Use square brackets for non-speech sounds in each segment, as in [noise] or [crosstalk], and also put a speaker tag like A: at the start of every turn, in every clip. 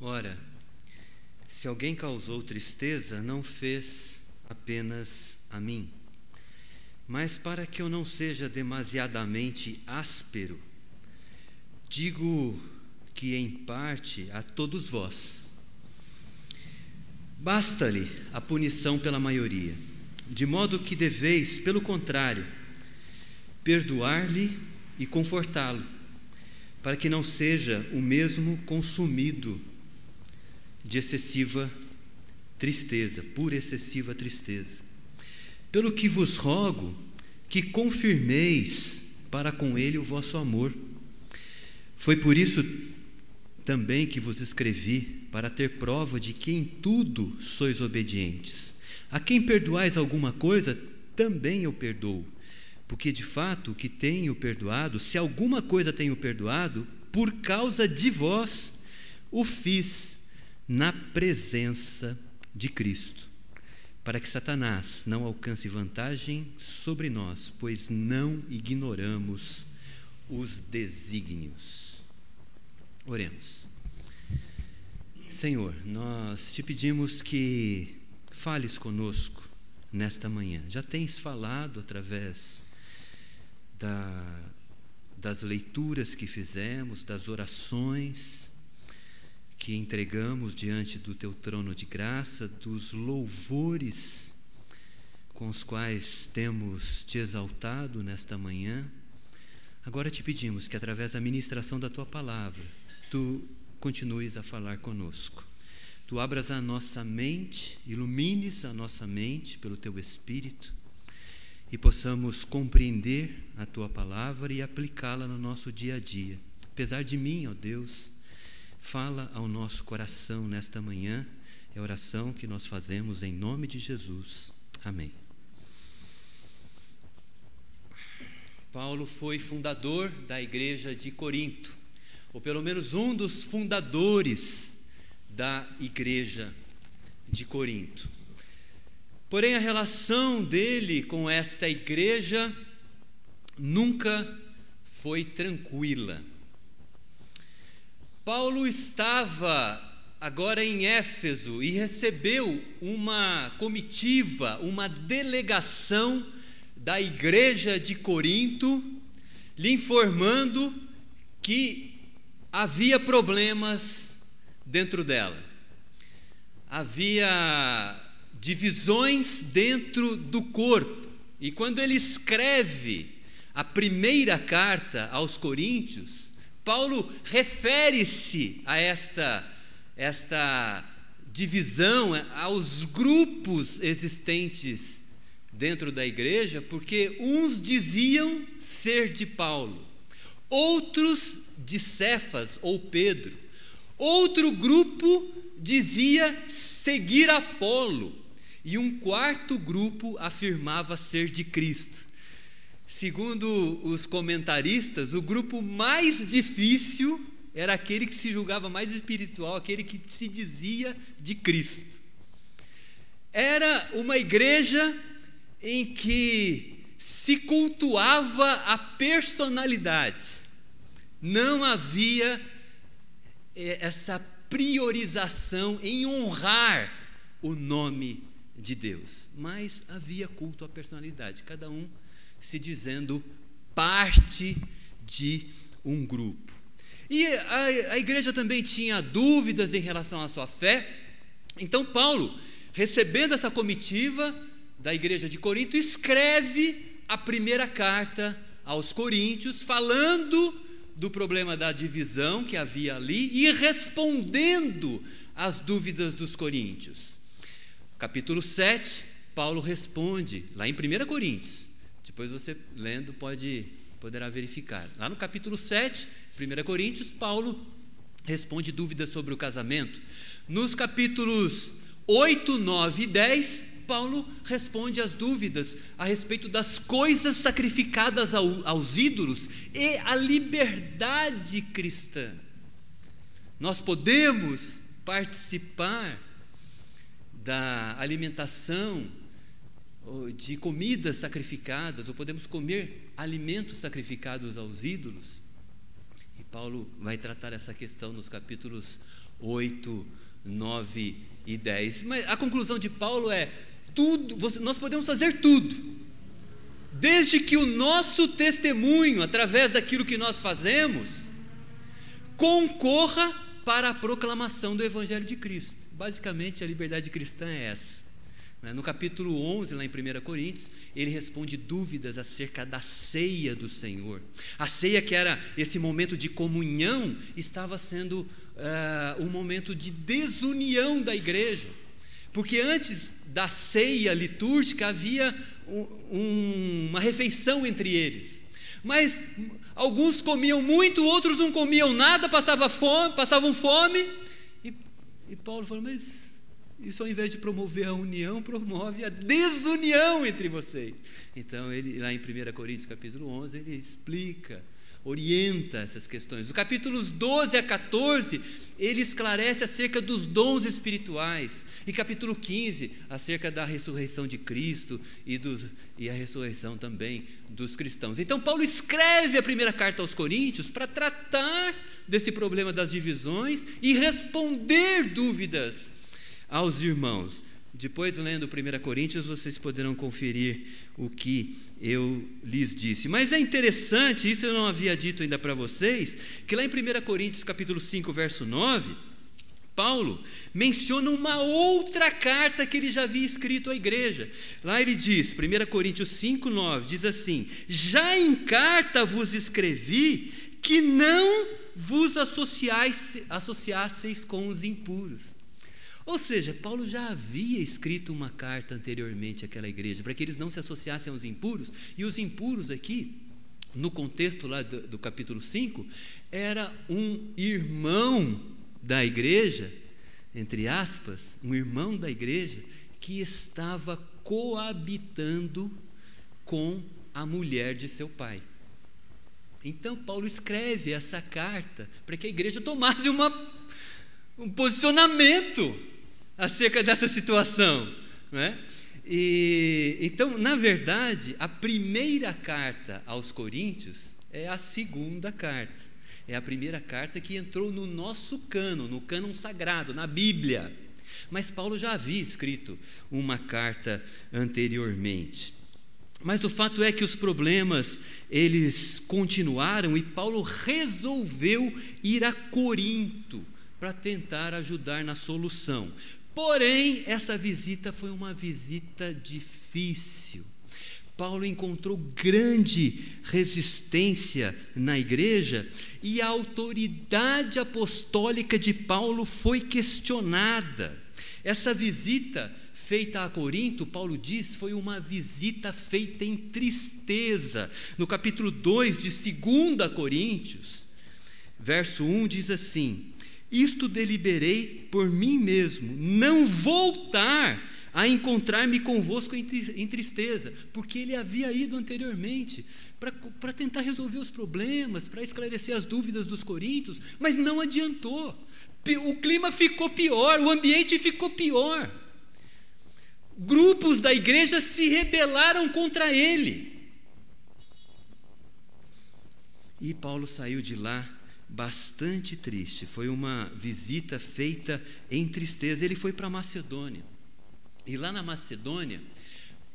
A: Ora, se alguém causou tristeza, não fez apenas a mim, mas para que eu não seja demasiadamente áspero, digo que em parte a todos vós. Basta-lhe a punição pela maioria, de modo que deveis, pelo contrário, perdoar-lhe e confortá-lo, para que não seja o mesmo consumido de excessiva tristeza, por excessiva tristeza. Pelo que vos rogo que confirmeis para com ele o vosso amor. Foi por isso também que vos escrevi, para ter prova de que em tudo sois obedientes. A quem perdoais alguma coisa, também eu perdoo. Porque de fato o que tenho perdoado, se alguma coisa tenho perdoado, por causa de vós, o fiz na presença de Cristo, para que Satanás não alcance vantagem sobre nós, pois não ignoramos os desígnios. Oremos. Senhor, nós te pedimos que fales conosco nesta manhã. Já tens falado através da, das leituras que fizemos, das orações que entregamos diante do teu trono de graça, dos louvores com os quais temos te exaltado nesta manhã. Agora te pedimos que, através da ministração da tua palavra, tu continues a falar conosco. Tu abras a nossa mente, ilumines a nossa mente pelo teu Espírito e possamos compreender a tua palavra e aplicá-la no nosso dia a dia. Apesar de mim, ó Deus, Fala ao nosso coração nesta manhã, é a oração que nós fazemos em nome de Jesus. Amém. Paulo foi fundador da igreja de Corinto, ou pelo menos um dos fundadores da igreja de Corinto. Porém, a relação dele com esta igreja nunca foi tranquila. Paulo estava agora em Éfeso e recebeu uma comitiva, uma delegação da igreja de Corinto, lhe informando que havia problemas dentro dela. Havia divisões dentro do corpo. E quando ele escreve a primeira carta aos Coríntios, Paulo refere-se a esta, esta divisão, aos grupos existentes dentro da igreja, porque uns diziam ser de Paulo, outros de Cefas ou Pedro, outro grupo dizia seguir Apolo, e um quarto grupo afirmava ser de Cristo. Segundo os comentaristas, o grupo mais difícil era aquele que se julgava mais espiritual, aquele que se dizia de Cristo. Era uma igreja em que se cultuava a personalidade, não havia eh, essa priorização em honrar o nome de Deus, mas havia culto à personalidade, cada um se dizendo parte de um grupo. E a, a igreja também tinha dúvidas em relação à sua fé. Então, Paulo, recebendo essa comitiva da igreja de Corinto, escreve a primeira carta aos Coríntios, falando do problema da divisão que havia ali e respondendo às dúvidas dos coríntios. Capítulo 7, Paulo responde, lá em 1 Coríntios, depois você lendo pode poderá verificar. Lá no capítulo 7, 1 Coríntios, Paulo responde dúvidas sobre o casamento. Nos capítulos 8, 9 e 10, Paulo responde às dúvidas a respeito das coisas sacrificadas ao, aos ídolos e a liberdade cristã. Nós podemos participar da alimentação de comidas sacrificadas, ou podemos comer alimentos sacrificados aos ídolos. E Paulo vai tratar essa questão nos capítulos 8, 9 e 10. Mas a conclusão de Paulo é: tudo, nós podemos fazer tudo, desde que o nosso testemunho, através daquilo que nós fazemos, concorra para a proclamação do Evangelho de Cristo. Basicamente, a liberdade cristã é essa. Né? No capítulo 11, lá em 1 Coríntios, ele responde dúvidas acerca da ceia do Senhor. A ceia, que era esse momento de comunhão, estava sendo uh, um momento de desunião da igreja. Porque antes da ceia litúrgica havia um, um, uma refeição entre eles. Mas alguns comiam muito, outros não comiam nada, passavam fome, passavam fome. E, e Paulo falou: Mas isso, ao invés de promover a união, promove a desunião entre vocês. Então, ele, lá em 1 Coríntios, capítulo 11, ele explica, orienta essas questões. Do capítulos 12 a 14, ele esclarece acerca dos dons espirituais. E capítulo 15, acerca da ressurreição de Cristo e, dos, e a ressurreição também dos cristãos. Então, Paulo escreve a primeira carta aos Coríntios para tratar desse problema das divisões e responder dúvidas aos irmãos. Depois, lendo 1 Coríntios, vocês poderão conferir o que eu lhes disse. Mas é interessante, isso eu não havia dito ainda para vocês, que lá em 1 Coríntios, capítulo 5, verso 9, Paulo menciona uma outra carta que ele já havia escrito à igreja. Lá ele diz, 1 Coríntios 5, 9, diz assim: Já em carta vos escrevi que não vos associasseis com os impuros. Ou seja, Paulo já havia escrito uma carta anteriormente àquela igreja, para que eles não se associassem aos impuros, e os impuros aqui, no contexto lá do, do capítulo 5, era um irmão da igreja, entre aspas, um irmão da igreja, que estava coabitando com a mulher de seu pai. Então, Paulo escreve essa carta para que a igreja tomasse uma, um posicionamento acerca dessa situação. Né? E, então, na verdade, a primeira carta aos Coríntios é a segunda carta. É a primeira carta que entrou no nosso cano, no cânon sagrado, na Bíblia. Mas Paulo já havia escrito uma carta anteriormente. Mas o fato é que os problemas eles continuaram e Paulo resolveu ir a Corinto para tentar ajudar na solução. Porém, essa visita foi uma visita difícil. Paulo encontrou grande resistência na igreja e a autoridade apostólica de Paulo foi questionada. Essa visita feita a Corinto, Paulo diz, foi uma visita feita em tristeza. No capítulo 2 de 2 Coríntios, verso 1 diz assim: isto deliberei por mim mesmo, não voltar a encontrar-me convosco em tristeza, porque ele havia ido anteriormente para tentar resolver os problemas, para esclarecer as dúvidas dos coríntios, mas não adiantou. O clima ficou pior, o ambiente ficou pior. Grupos da igreja se rebelaram contra ele. E Paulo saiu de lá bastante triste. Foi uma visita feita em tristeza. Ele foi para Macedônia. E lá na Macedônia,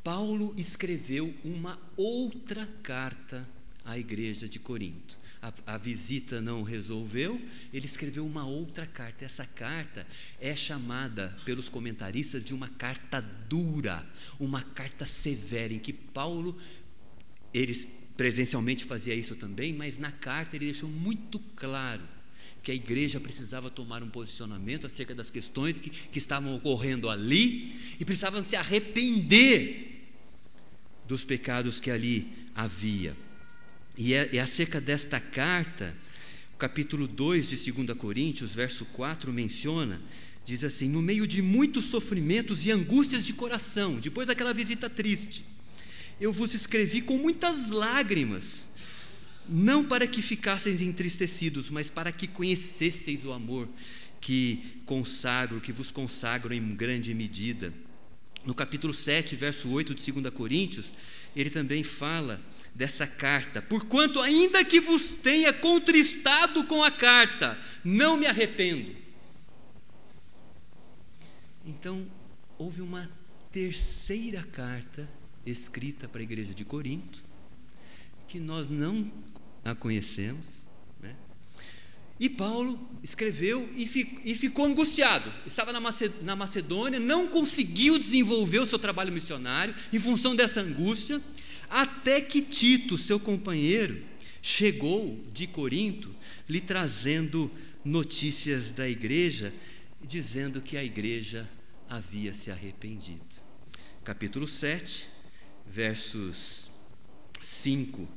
A: Paulo escreveu uma outra carta à igreja de Corinto. A, a, visita não resolveu, ele escreveu uma outra carta. Essa carta é chamada pelos comentaristas de uma carta dura, uma carta severa, em que Paulo, eles presencialmente fazia isso também, mas na carta ele deixou muito claro que a igreja precisava tomar um posicionamento acerca das questões que, que estavam ocorrendo ali e precisavam se arrepender dos pecados que ali havia. E é, é acerca desta carta, o capítulo 2 de 2 Coríntios, verso 4, menciona, diz assim: No meio de muitos sofrimentos e angústias de coração, depois daquela visita triste, eu vos escrevi com muitas lágrimas, não para que ficasseis entristecidos, mas para que conhecesseis o amor que consagro, que vos consagro em grande medida. No capítulo 7, verso 8 de 2 Coríntios, ele também fala dessa carta. Porquanto, ainda que vos tenha contristado com a carta, não me arrependo. Então, houve uma terceira carta escrita para a igreja de Corinto, que nós não a conhecemos, né? E Paulo escreveu e, e ficou angustiado. Estava na Macedônia, não conseguiu desenvolver o seu trabalho missionário em função dessa angústia, até que Tito, seu companheiro, chegou de Corinto lhe trazendo notícias da igreja, dizendo que a igreja havia se arrependido. Capítulo 7, versos 5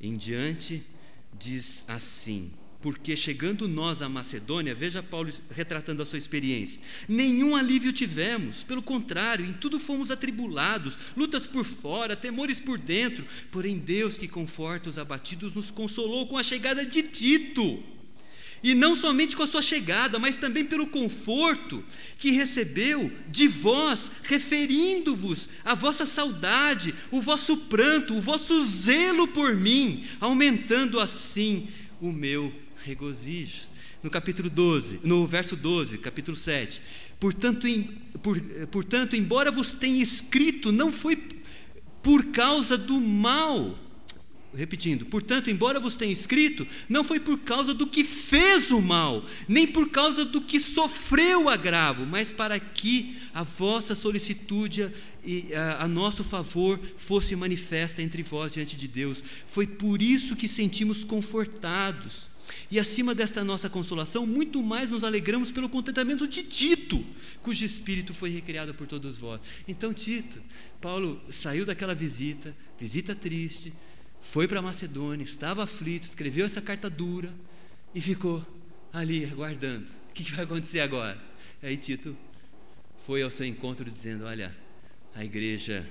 A: em diante, diz assim: porque chegando nós à Macedônia, veja Paulo retratando a sua experiência, nenhum alívio tivemos, pelo contrário, em tudo fomos atribulados, lutas por fora, temores por dentro, porém Deus que conforta os abatidos nos consolou com a chegada de Tito. E não somente com a sua chegada, mas também pelo conforto que recebeu de vós, referindo-vos a vossa saudade, o vosso pranto, o vosso zelo por mim, aumentando assim o meu regozijo. No capítulo 12, no verso 12, capítulo 7. Portanto, em, por, portanto, embora vos tenha escrito, não foi por causa do mal. Repetindo, portanto, embora vos tenha escrito, não foi por causa do que fez o mal, nem por causa do que sofreu o agravo, mas para que a vossa solicitude e a, a, nosso favor fosse manifesta entre vós diante de Deus. Foi por isso que sentimos confortados e acima desta nossa consolação, muito mais nos alegramos pelo contentamento de Tito, cujo espírito foi recriado por todos vós. Então, Tito, Paulo saiu daquela visita, visita triste, foi para Macedônia, estava aflito, escreveu essa carta dura e ficou ali aguardando. O que vai acontecer agora? Aí Tito foi ao seu encontro dizendo: Olha, a igreja,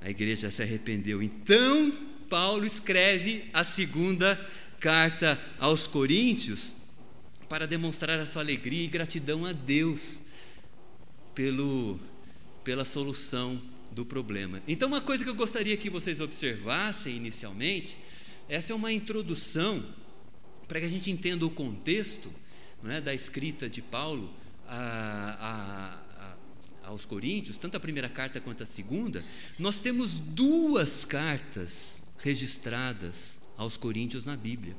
A: a igreja se arrependeu. Então Paulo escreve a segunda carta aos Coríntios para demonstrar a sua alegria e gratidão a Deus pelo, pela solução do problema. Então, uma coisa que eu gostaria que vocês observassem inicialmente, essa é uma introdução para que a gente entenda o contexto é, da escrita de Paulo a, a, a, aos Coríntios, tanto a primeira carta quanto a segunda. Nós temos duas cartas registradas aos Coríntios na Bíblia.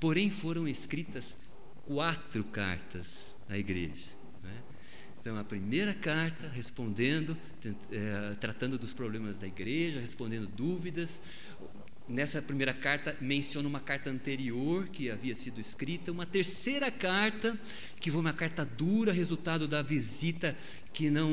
A: Porém, foram escritas quatro cartas à igreja. Então, a primeira carta, respondendo, é, tratando dos problemas da igreja, respondendo dúvidas. Nessa primeira carta, menciona uma carta anterior que havia sido escrita, uma terceira carta, que foi uma carta dura, resultado da visita que não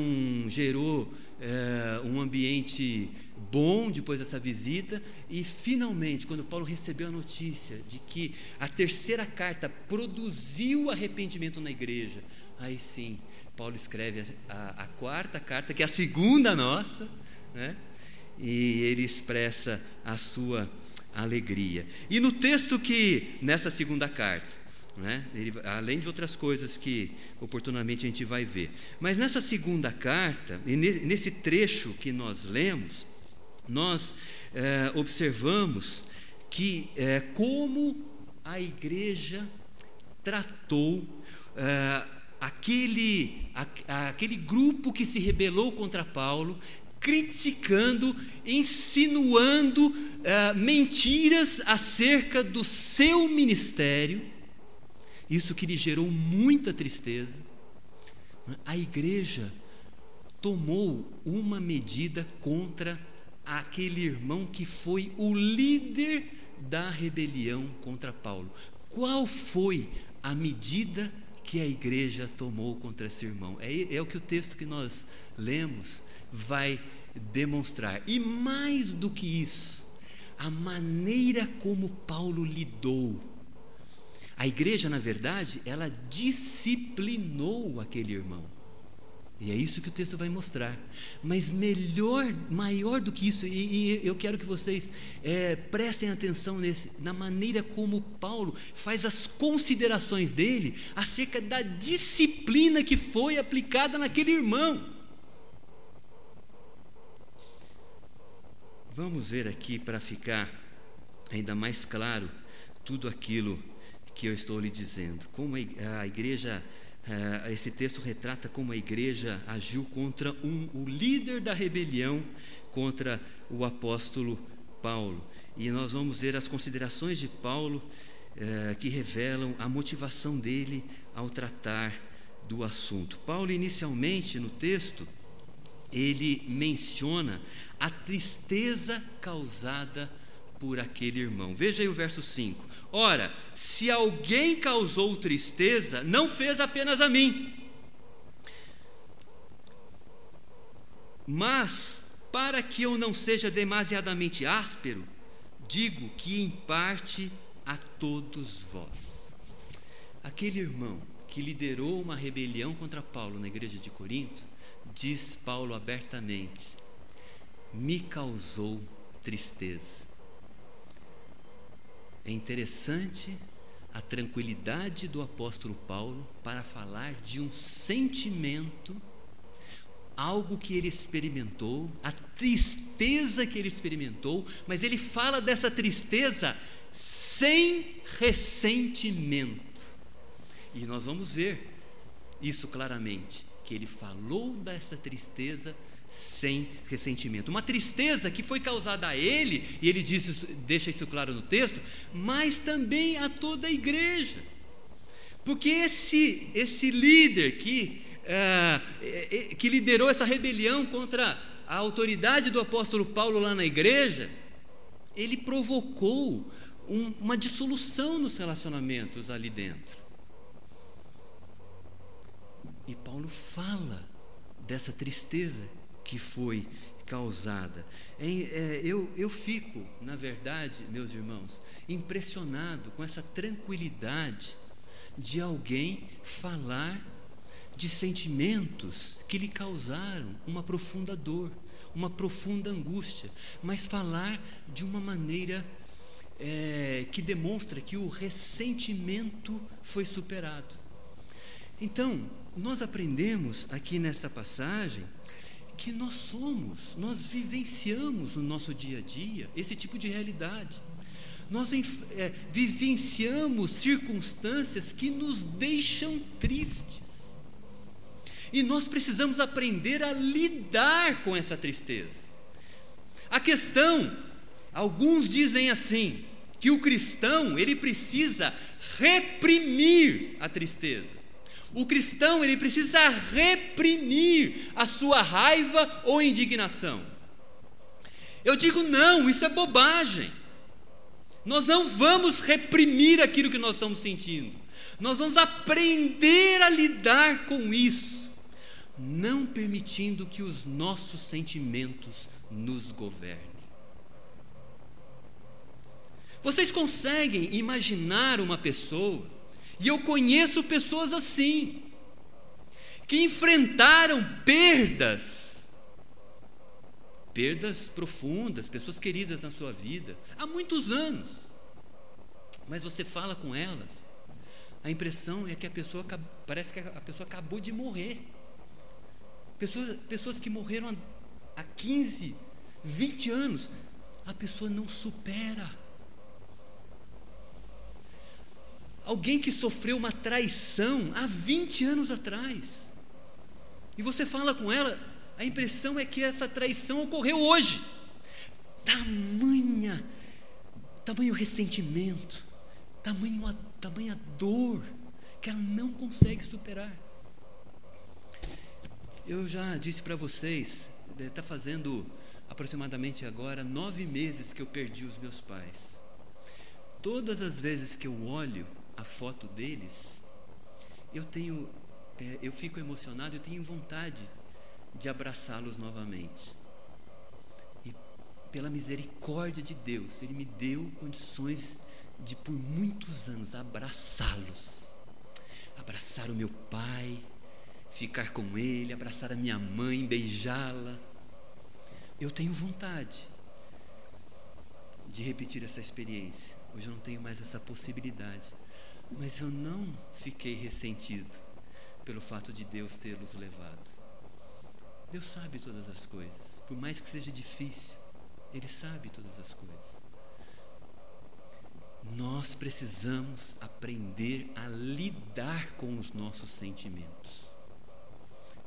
A: gerou é, um ambiente bom depois dessa visita, e finalmente, quando Paulo recebeu a notícia de que a terceira carta produziu arrependimento na igreja, aí sim, Paulo escreve a, a, a quarta carta, que é a segunda nossa, né? e ele expressa a sua alegria. E no texto que, nessa segunda carta, né? Ele, além de outras coisas que oportunamente a gente vai ver. Mas nessa segunda carta, e nesse trecho que nós lemos, nós é, observamos que é, como a igreja tratou é, aquele, a, aquele grupo que se rebelou contra Paulo, criticando, insinuando mentiras acerca do seu ministério isso que lhe gerou muita tristeza. A igreja tomou uma medida contra aquele irmão que foi o líder da rebelião contra Paulo. Qual foi a medida que a igreja tomou contra esse irmão? É, é o que o texto que nós lemos vai demonstrar. E mais do que isso, a maneira como Paulo lidou a igreja, na verdade, ela disciplinou aquele irmão. E é isso que o texto vai mostrar. Mas melhor, maior do que isso, e, e eu quero que vocês é, prestem atenção nesse, na maneira como Paulo faz as considerações dele acerca da disciplina que foi aplicada naquele irmão. Vamos ver aqui para ficar ainda mais claro tudo aquilo que eu estou lhe dizendo. Como a igreja é, esse texto retrata como a igreja agiu contra um, o líder da rebelião contra o apóstolo Paulo. E nós vamos ver as considerações de Paulo é, que revelam a motivação dele ao tratar do assunto. Paulo, inicialmente no texto, ele menciona a tristeza causada por aquele irmão. Veja aí o verso 5. Ora, se alguém causou tristeza, não fez apenas a mim, mas para que eu não seja demasiadamente áspero, digo que em parte a todos vós. Aquele irmão que liderou uma rebelião contra Paulo na igreja de Corinto, diz Paulo abertamente: me causou tristeza. É interessante a tranquilidade do apóstolo Paulo para falar de um sentimento, algo que ele experimentou, a tristeza que ele experimentou, mas ele fala dessa tristeza sem ressentimento. E nós vamos ver isso claramente, que ele falou dessa tristeza sem ressentimento. Uma tristeza que foi causada a ele, e ele diz, deixa isso claro no texto, mas também a toda a igreja. Porque esse, esse líder que, uh, que liderou essa rebelião contra a autoridade do apóstolo Paulo lá na igreja, ele provocou um, uma dissolução nos relacionamentos ali dentro. E Paulo fala dessa tristeza que foi causada. É, é, eu, eu fico, na verdade, meus irmãos, impressionado com essa tranquilidade de alguém falar de sentimentos que lhe causaram uma profunda dor, uma profunda angústia, mas falar de uma maneira é, que demonstra que o ressentimento foi superado. Então, nós aprendemos aqui nesta passagem que nós somos, nós vivenciamos no nosso dia a dia esse tipo de realidade. Nós é, vivenciamos circunstâncias que nos deixam tristes. E nós precisamos aprender a lidar com essa tristeza. A questão, alguns dizem assim, que o cristão, ele precisa reprimir a tristeza. O cristão ele precisa reprimir a sua raiva ou indignação. Eu digo não, isso é bobagem. Nós não vamos reprimir aquilo que nós estamos sentindo. Nós vamos aprender a lidar com isso, não permitindo que os nossos sentimentos nos governem. Vocês conseguem imaginar uma pessoa e eu conheço pessoas assim, que enfrentaram perdas, perdas profundas, pessoas queridas na sua vida, há muitos anos. Mas você fala com elas, a impressão é que a pessoa parece que a pessoa acabou de morrer. Pessoas, pessoas que morreram há 15, 20 anos, a pessoa não supera. Alguém que sofreu uma traição há 20 anos atrás. E você fala com ela, a impressão é que essa traição ocorreu hoje. Tamanha, tamanho ressentimento, tamanho, tamanha dor, que ela não consegue superar. Eu já disse para vocês, está fazendo aproximadamente agora nove meses que eu perdi os meus pais. Todas as vezes que eu olho a foto deles, eu tenho, é, eu fico emocionado, eu tenho vontade de abraçá-los novamente. E pela misericórdia de Deus, Ele me deu condições de por muitos anos abraçá-los, abraçar o meu pai, ficar com ele, abraçar a minha mãe, beijá-la. Eu tenho vontade de repetir essa experiência. Hoje eu não tenho mais essa possibilidade. Mas eu não fiquei ressentido pelo fato de Deus tê-los levado. Deus sabe todas as coisas, por mais que seja difícil, Ele sabe todas as coisas. nós precisamos aprender a lidar com os nossos sentimentos,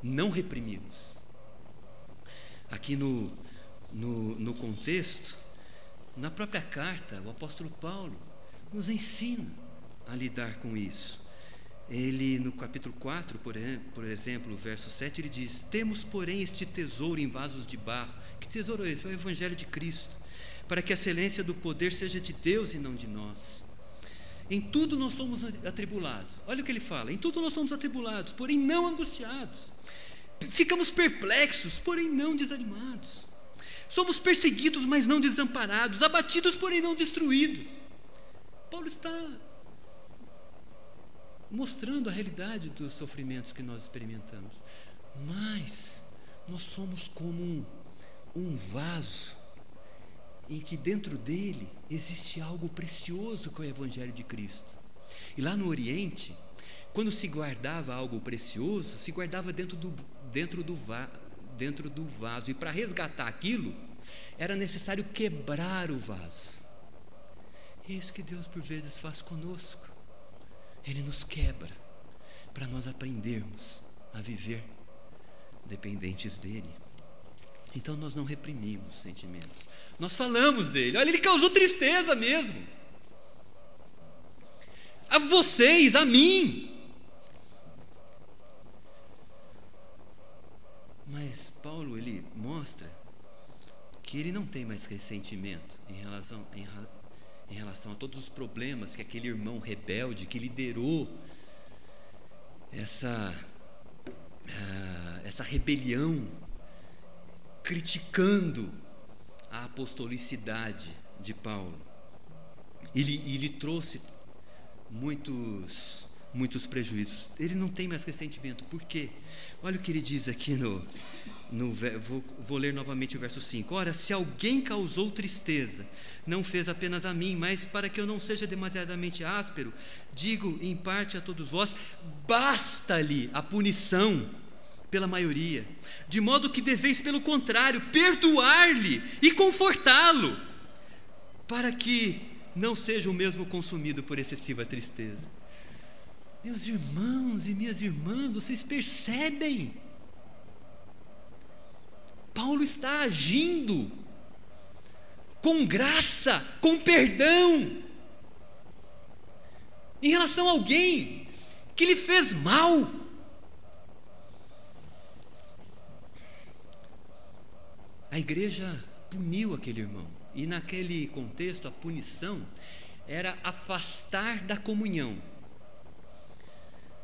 A: não reprimi-los. Aqui no, no, no contexto, na própria carta, o apóstolo Paulo nos ensina a lidar com isso. Ele, no capítulo 4, por, exemplo, verso 7, ele diz: Temos, porém, este tesouro em vasos de barro. Que tesouro é esse? É o Evangelho de Cristo para que a excelência do poder seja de Deus e não de nós. Em tudo nós somos atribulados. Olha o que ele fala: em tudo nós somos atribulados, porém não angustiados. Ficamos perplexos, porém não desanimados. Somos perseguidos, mas não desamparados, abatidos, porém não destruídos. Paulo está mostrando a realidade dos sofrimentos que nós experimentamos. Mas nós somos como um, um vaso em que dentro dele existe algo precioso que é o Evangelho de Cristo. E lá no Oriente, quando se guardava algo precioso, se guardava dentro do, dentro do, va, dentro do vaso. E para resgatar aquilo, era necessário quebrar o vaso. E é isso que Deus por vezes faz conosco. Ele nos quebra para nós aprendermos a viver dependentes dele. Então nós não reprimimos sentimentos. Nós falamos dele. Olha, ele causou tristeza mesmo. A vocês, a mim. Mas Paulo ele mostra que ele não tem mais ressentimento em relação, em, em relação a todos os problemas que aquele irmão rebelde que liderou essa, uh, essa rebelião criticando a apostolicidade de Paulo. Ele, ele trouxe muitos, muitos prejuízos. Ele não tem mais ressentimento. Por quê? Olha o que ele diz aqui no. no vou, vou ler novamente o verso 5. Ora, se alguém causou tristeza, não fez apenas a mim, mas para que eu não seja demasiadamente áspero, digo em parte a todos vós: basta-lhe a punição pela maioria, de modo que deveis, pelo contrário, perdoar-lhe e confortá-lo, para que não seja o mesmo consumido por excessiva tristeza. Meus irmãos e minhas irmãs, vocês percebem? Paulo está agindo com graça, com perdão, em relação a alguém que lhe fez mal. A igreja puniu aquele irmão. E naquele contexto, a punição era afastar da comunhão.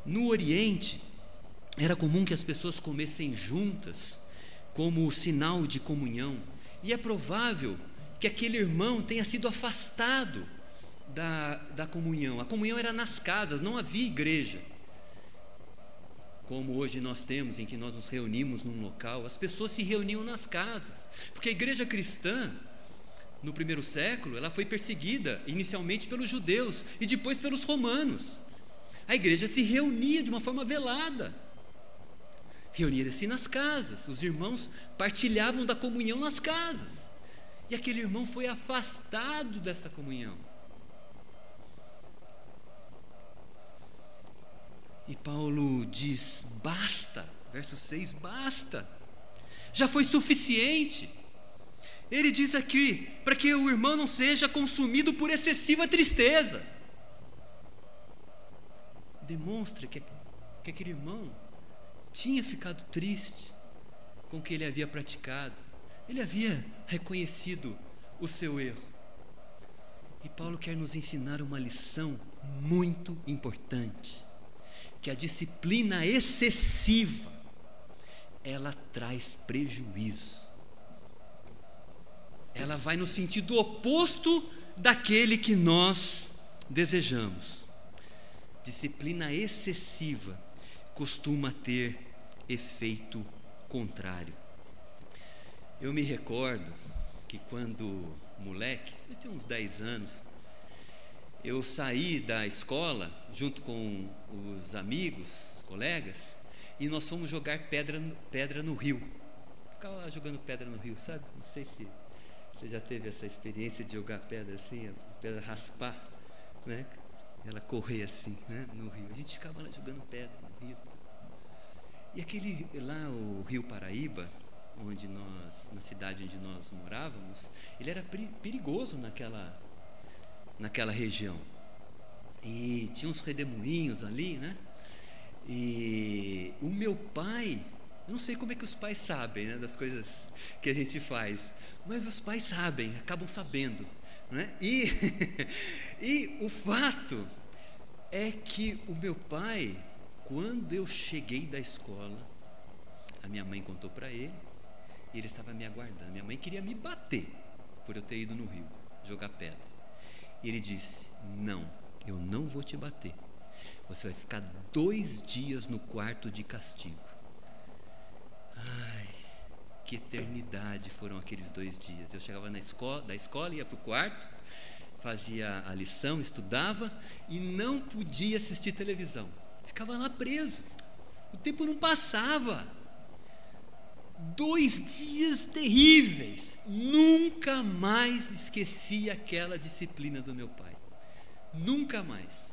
A: No Oriente, era comum que as pessoas comessem juntas, como sinal de comunhão. E é provável que aquele irmão tenha sido afastado da, da comunhão. A comunhão era nas casas, não havia igreja como hoje nós temos, em que nós nos reunimos num local, as pessoas se reuniam nas casas, porque a igreja cristã, no primeiro século, ela foi perseguida inicialmente pelos judeus e depois pelos romanos. A igreja se reunia de uma forma velada, reunia-se nas casas, os irmãos partilhavam da comunhão nas casas, e aquele irmão foi afastado desta comunhão. E Paulo diz: basta, verso 6, basta, já foi suficiente. Ele diz aqui, para que o irmão não seja consumido por excessiva tristeza. Demonstra que, que aquele irmão tinha ficado triste com o que ele havia praticado, ele havia reconhecido o seu erro. E Paulo quer nos ensinar uma lição muito importante que a disciplina excessiva ela traz prejuízo. Ela vai no sentido oposto daquele que nós desejamos. Disciplina excessiva costuma ter efeito contrário. Eu me recordo que quando moleque, eu tinha uns 10 anos, eu saí da escola junto com os amigos, os colegas, e nós fomos jogar pedra, pedra no rio. Ficava lá jogando pedra no rio, sabe? Não sei se você já teve essa experiência de jogar pedra assim, pedra raspar. né? Ela correr assim, né? No rio. A gente ficava lá jogando pedra no rio. E aquele lá, o Rio Paraíba, onde nós, na cidade onde nós morávamos, ele era perigoso naquela, naquela região. E tinha uns redemoinhos ali, né? E o meu pai, eu não sei como é que os pais sabem né, das coisas que a gente faz, mas os pais sabem, acabam sabendo. Né? E, [laughs] e o fato é que o meu pai, quando eu cheguei da escola, a minha mãe contou para ele, e ele estava me aguardando. Minha mãe queria me bater por eu ter ido no rio jogar pedra. E ele disse: Não, eu não vou te bater. Você vai ficar dois dias no quarto de castigo. Ai, que eternidade foram aqueles dois dias. Eu chegava na escola, da escola, ia para o quarto, fazia a lição, estudava e não podia assistir televisão. Ficava lá preso. O tempo não passava. Dois dias terríveis. Nunca mais esqueci aquela disciplina do meu pai. Nunca mais.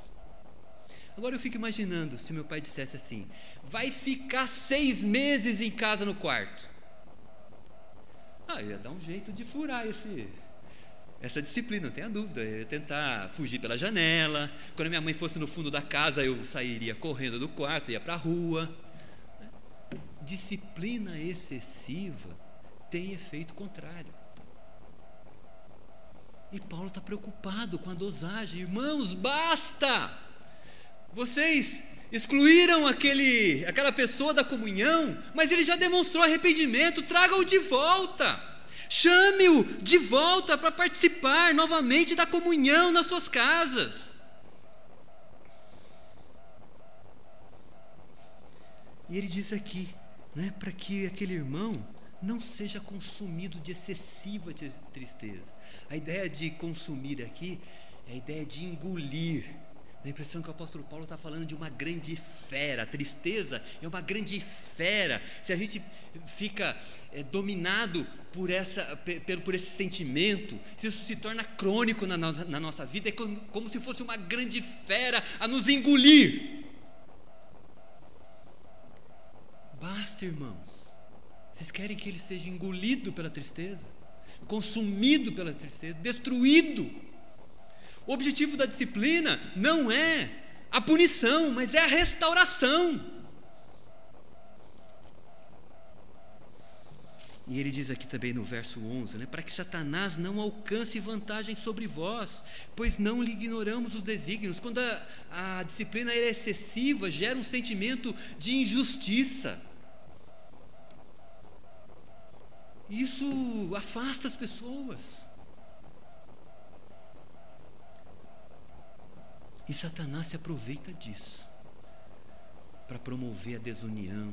A: Agora eu fico imaginando se meu pai dissesse assim: vai ficar seis meses em casa no quarto. Ah, ia dar um jeito de furar esse, essa disciplina, não tenha dúvida. Eu ia tentar fugir pela janela. Quando minha mãe fosse no fundo da casa, eu sairia correndo do quarto, ia para a rua. Disciplina excessiva tem efeito contrário. E Paulo está preocupado com a dosagem. Irmãos, basta! Vocês excluíram aquele, aquela pessoa da comunhão, mas ele já demonstrou arrependimento, traga-o de volta. Chame-o de volta para participar novamente da comunhão nas suas casas. E ele diz aqui, né, para que aquele irmão não seja consumido de excessiva tristeza. A ideia de consumir aqui é a ideia de engolir Dá a impressão que o apóstolo Paulo está falando de uma grande fera. A tristeza é uma grande fera. Se a gente fica é, dominado por, essa, por, por esse sentimento, se isso se torna crônico na, na nossa vida, é como, como se fosse uma grande fera a nos engolir. Basta, irmãos. Vocês querem que ele seja engolido pela tristeza? Consumido pela tristeza? Destruído? O objetivo da disciplina não é a punição, mas é a restauração. E ele diz aqui também no verso 11, né, para que Satanás não alcance vantagem sobre vós, pois não lhe ignoramos os desígnios. Quando a, a disciplina é excessiva, gera um sentimento de injustiça. Isso afasta as pessoas. E Satanás se aproveita disso para promover a desunião,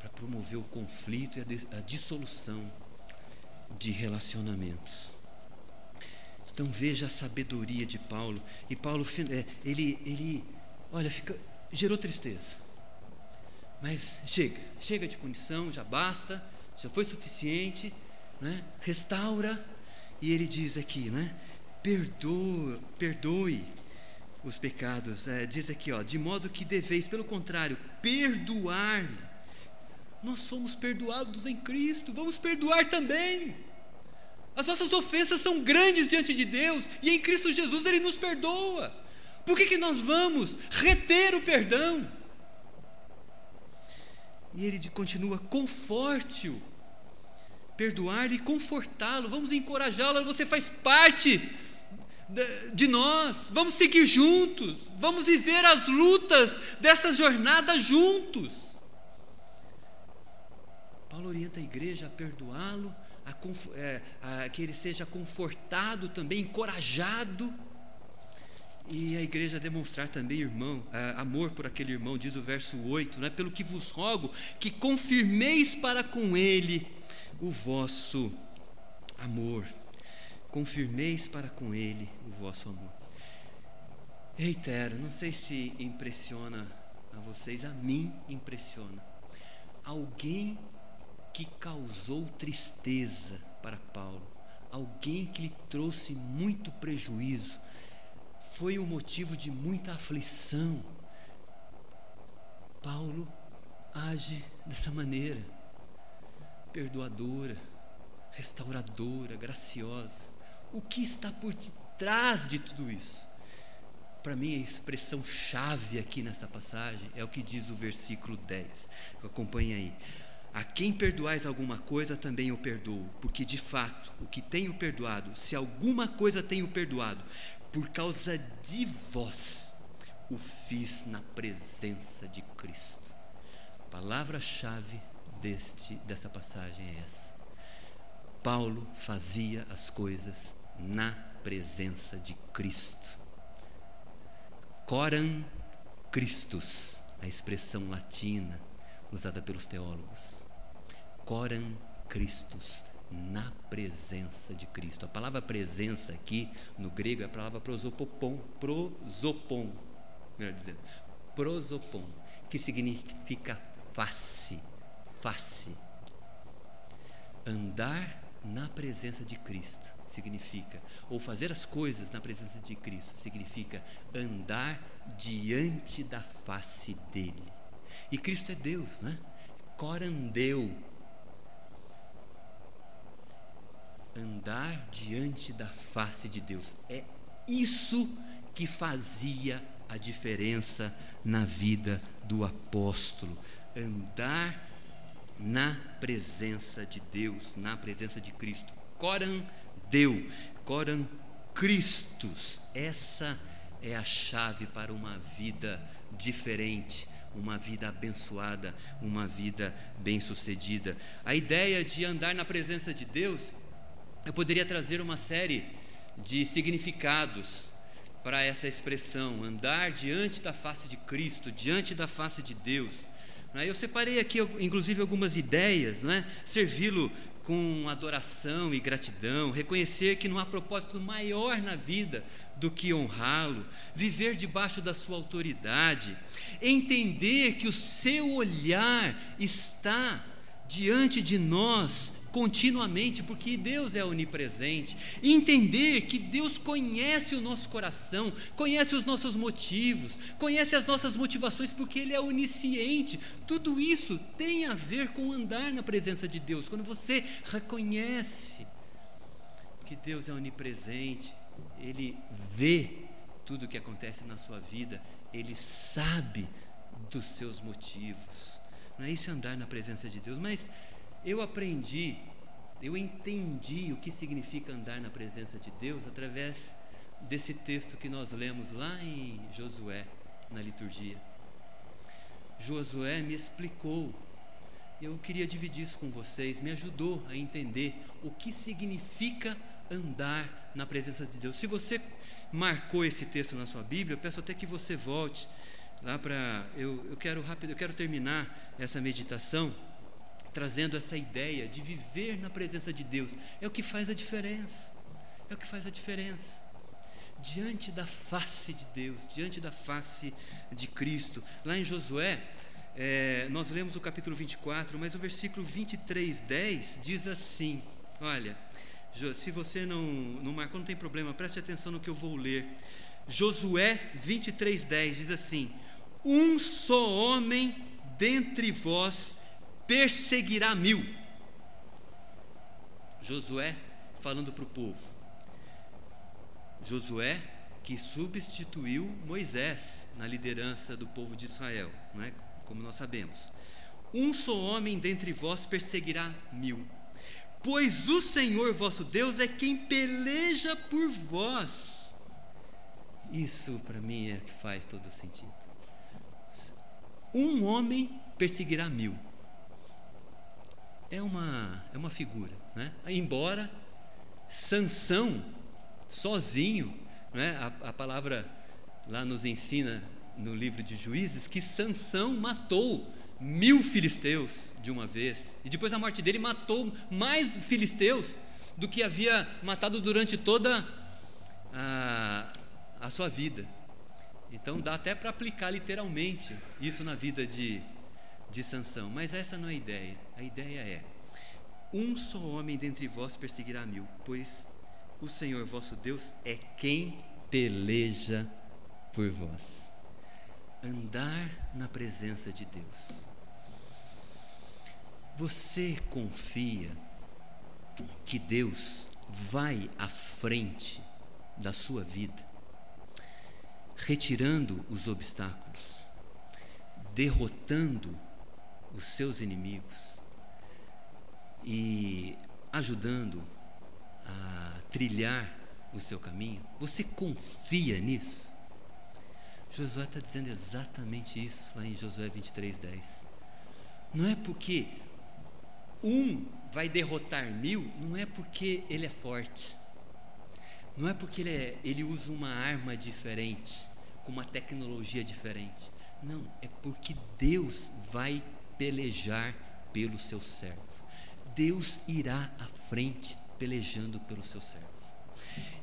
A: para promover o conflito e a, dissolução de relacionamentos. Então veja a sabedoria de Paulo. E Paulo, é, ele, ele, olha, fica, gerou tristeza. Mas chega, chega de punição, já basta, já foi suficiente, né? restaura. E ele diz aqui, né? Perdoa, perdoe os pecados. É, diz aqui, ó, de modo que deveis, pelo contrário, perdoar. Nós somos perdoados em Cristo, vamos perdoar também. As nossas ofensas são grandes diante de Deus e em Cristo Jesus Ele nos perdoa. Por que, que nós vamos reter o perdão? E ele continua: conforte-o, perdoar-lhe e confortá-lo, vamos encorajá-lo. Você faz parte de nós, vamos seguir juntos, vamos viver as lutas desta jornada juntos. Paulo orienta a igreja a perdoá-lo, a, é, a, que ele seja confortado também, encorajado. E a igreja demonstrar também, irmão, amor por aquele irmão, diz o verso 8, né? pelo que vos rogo que confirmeis para com ele o vosso amor confirmeis para com ele o vosso amor. Reitero, não sei se impressiona a vocês, a mim impressiona. Alguém que causou tristeza para Paulo, alguém que lhe trouxe muito prejuízo, foi o motivo de muita aflição. Paulo age dessa maneira, perdoadora, restauradora, graciosa. O que está por detrás de tudo isso? Para mim, a expressão chave aqui nesta passagem é o que diz o versículo 10. Acompanhe aí. A quem perdoais alguma coisa, também eu perdoo, porque de fato, o que tenho perdoado, se alguma coisa tenho perdoado, por causa de vós, o fiz na presença de Cristo. Palavra-chave deste dessa passagem é essa. Paulo fazia as coisas na presença de Cristo. Coram Christus, a expressão latina usada pelos teólogos. Coram Christus, na presença de Cristo. A palavra presença aqui no grego é a palavra prosopopon, prosopon, melhor dizendo, prosopon, que significa face, face. Andar na presença de Cristo significa, ou fazer as coisas na presença de Cristo significa andar diante da face dele. E Cristo é Deus, né? Corandeu. Andar diante da face de Deus. É isso que fazia a diferença na vida do apóstolo. Andar na presença de Deus, na presença de Cristo. Coram deu, coram Cristos. Essa é a chave para uma vida diferente, uma vida abençoada, uma vida bem-sucedida. A ideia de andar na presença de Deus, eu poderia trazer uma série de significados para essa expressão, andar diante da face de Cristo, diante da face de Deus. É? Eu separei aqui, inclusive, algumas ideias, não é? servi-lo com adoração e gratidão, reconhecer que não há propósito maior na vida do que honrá-lo, viver debaixo da sua autoridade, entender que o seu olhar está diante de nós continuamente, porque Deus é onipresente. Entender que Deus conhece o nosso coração, conhece os nossos motivos, conhece as nossas motivações, porque Ele é onisciente. Tudo isso tem a ver com andar na presença de Deus. Quando você reconhece que Deus é onipresente, Ele vê tudo o que acontece na sua vida, Ele sabe dos seus motivos. Não é isso andar na presença de Deus, mas eu aprendi, eu entendi o que significa andar na presença de Deus através desse texto que nós lemos lá em Josué, na liturgia. Josué me explicou, eu queria dividir isso com vocês, me ajudou a entender o que significa andar na presença de Deus. Se você marcou esse texto na sua Bíblia, eu peço até que você volte lá para. Eu, eu quero rápido, eu quero terminar essa meditação trazendo essa ideia de viver na presença de Deus. É o que faz a diferença. É o que faz a diferença. Diante da face de Deus, diante da face de Cristo. Lá em Josué, é, nós lemos o capítulo 24, mas o versículo 23, 10 diz assim: Olha, se você não, não marcou, não tem problema, preste atenção no que eu vou ler. Josué 23, 10 diz assim: Um só homem dentre vós perseguirá mil. Josué falando para o povo. Josué que substituiu Moisés na liderança do povo de Israel, não é? como nós sabemos. Um só homem dentre vós perseguirá mil, pois o Senhor vosso Deus é quem peleja por vós. Isso para mim é que faz todo sentido. Um homem perseguirá mil é uma, é uma figura. Né? Embora Sansão, sozinho, né? a, a palavra lá nos ensina no livro de Juízes que Sansão matou mil filisteus de uma vez. E depois da morte dele matou mais filisteus do que havia matado durante toda a, a sua vida. Então dá até para aplicar literalmente isso na vida de, de Sansão. Mas essa não é a ideia. A ideia é: um só homem dentre vós perseguirá mil, pois o Senhor vosso Deus é quem peleja por vós. Andar na presença de Deus. Você confia que Deus vai à frente da sua vida, retirando os obstáculos, derrotando os seus inimigos e ajudando a trilhar o seu caminho? Você confia nisso? Josué está dizendo exatamente isso lá em Josué 23, 10. Não é porque um vai derrotar mil, não é porque ele é forte, não é porque ele, é, ele usa uma arma diferente, com uma tecnologia diferente. Não, é porque Deus vai pelejar pelo seu servo. Deus irá à frente pelejando pelo seu servo.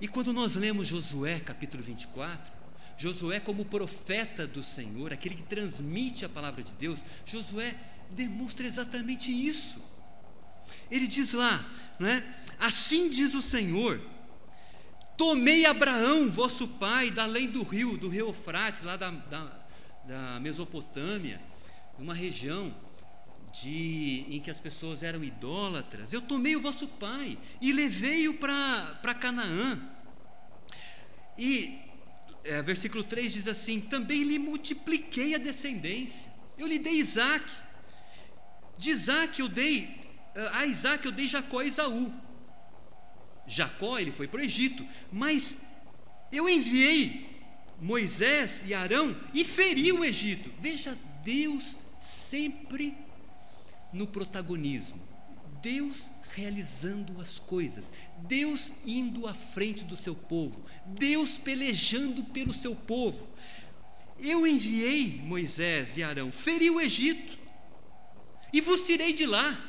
A: E quando nós lemos Josué capítulo 24, Josué, como profeta do Senhor, aquele que transmite a palavra de Deus, Josué demonstra exatamente isso. Ele diz lá, não é? Assim diz o Senhor: Tomei Abraão, vosso pai, da além do rio, do rio Eufrates, lá da, da, da Mesopotâmia, uma região de, em que as pessoas eram idólatras. Eu tomei o vosso pai e levei-o para Canaã. E é, versículo 3 diz assim: Também lhe multipliquei a descendência. Eu lhe dei Isaac. De Isaac eu dei a Isaac eu dei Jacó e Esaú. Jacó, ele foi para o Egito, mas eu enviei Moisés e Arão e feri o Egito. Veja, Deus sempre no protagonismo. Deus realizando as coisas, Deus indo à frente do seu povo, Deus pelejando pelo seu povo. Eu enviei Moisés e Arão, feri o Egito, e vos tirei de lá.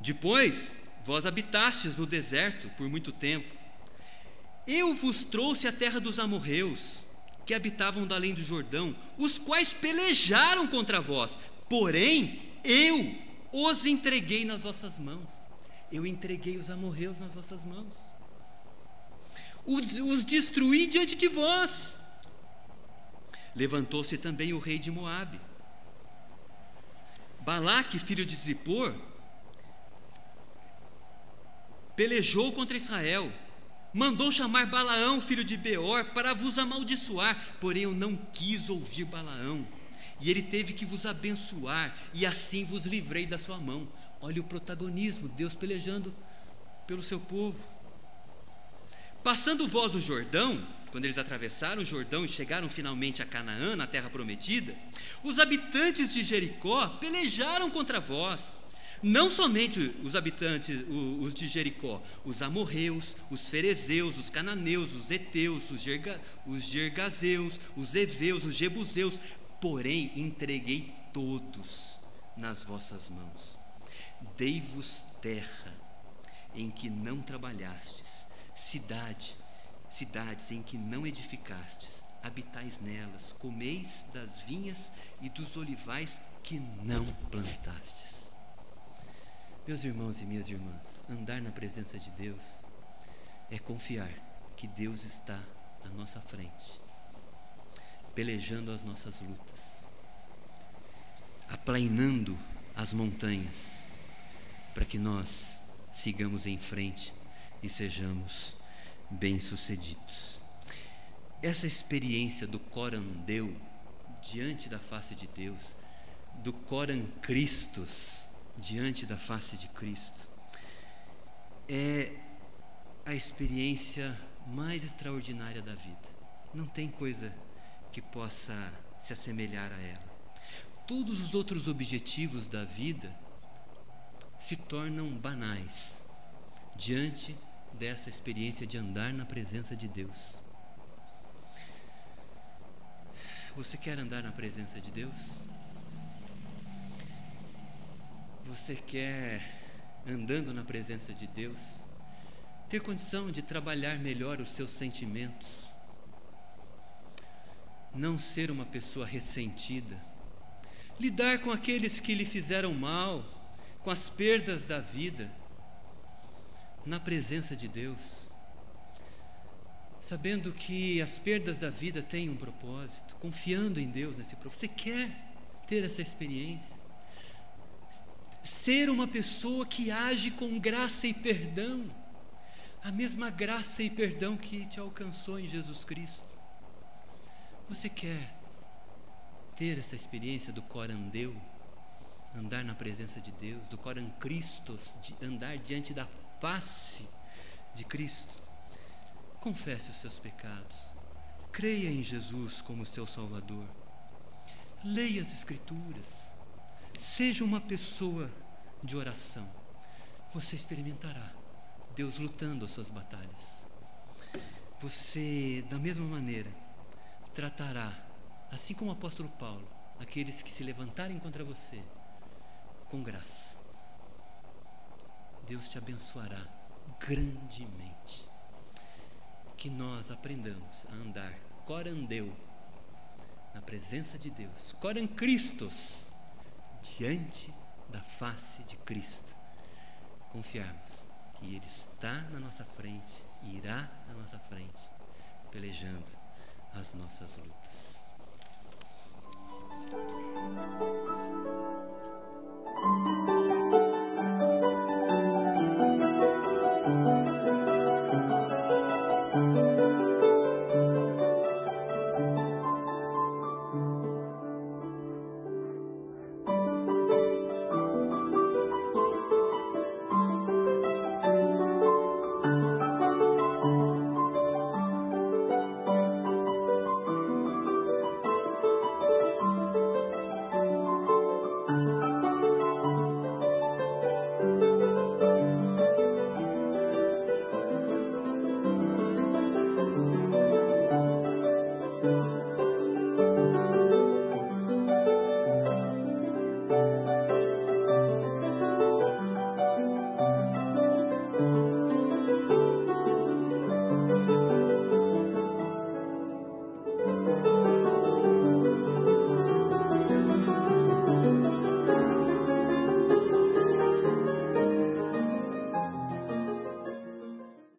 A: Depois, vós habitastes no deserto por muito tempo. Eu vos trouxe a terra dos amorreus, que habitavam da além do Jordão, os quais pelejaram contra vós, porém eu os entreguei nas vossas mãos. Eu entreguei os amorreus nas vossas mãos. Os, os destruí diante de vós. Levantou-se também o rei de Moabe. Balaque, filho de Zippor, pelejou contra Israel, mandou chamar Balaão, filho de Beor, para vos amaldiçoar, porém eu não quis ouvir Balaão, e ele teve que vos abençoar, e assim vos livrei da sua mão. Olha o protagonismo, Deus pelejando pelo seu povo. Passando vós o Jordão, quando eles atravessaram o Jordão e chegaram finalmente a Canaã, na terra prometida, os habitantes de Jericó pelejaram contra vós não somente os habitantes, os de Jericó, os amorreus, os ferezeus, os cananeus, os heteus, os, gerga, os gergazeus, os eveus, os jebuseus, porém entreguei todos nas vossas mãos. Dei-vos terra em que não trabalhastes, cidade, cidades em que não edificastes, habitais nelas, comeis das vinhas e dos olivais que não plantastes. Meus irmãos e minhas irmãs, andar na presença de Deus é confiar que Deus está à nossa frente, pelejando as nossas lutas, aplainando as montanhas, para que nós sigamos em frente e sejamos bem-sucedidos. Essa experiência do corandeu diante da face de Deus, do coran Christus, diante da face de Cristo. É a experiência mais extraordinária da vida. Não tem coisa que possa se assemelhar a ela. Todos os outros objetivos da vida se tornam banais diante dessa experiência de andar na presença de Deus. Você quer andar na presença de Deus? Você quer, andando na presença de Deus, ter condição de trabalhar melhor os seus sentimentos, não ser uma pessoa ressentida, lidar com aqueles que lhe fizeram mal, com as perdas da vida, na presença de Deus, sabendo que as perdas da vida têm um propósito, confiando em Deus nesse propósito. Você quer ter essa experiência? Ser uma pessoa que age com graça e perdão, a mesma graça e perdão que te alcançou em Jesus Cristo. Você quer ter essa experiência do corandeu, andar na presença de Deus, do coran Christos, de andar diante da face de Cristo? Confesse os seus pecados. Creia em Jesus como seu Salvador. Leia as Escrituras. Seja uma pessoa de oração. Você experimentará Deus lutando as suas batalhas. Você, da mesma maneira, tratará, assim como o apóstolo Paulo, aqueles que se levantarem contra você, com graça. Deus te abençoará grandemente que nós aprendamos a andar corandeu na presença de Deus, coran Cristos, diante da face de Cristo. Confiarmos que Ele está na nossa frente e irá na nossa frente, pelejando as nossas lutas.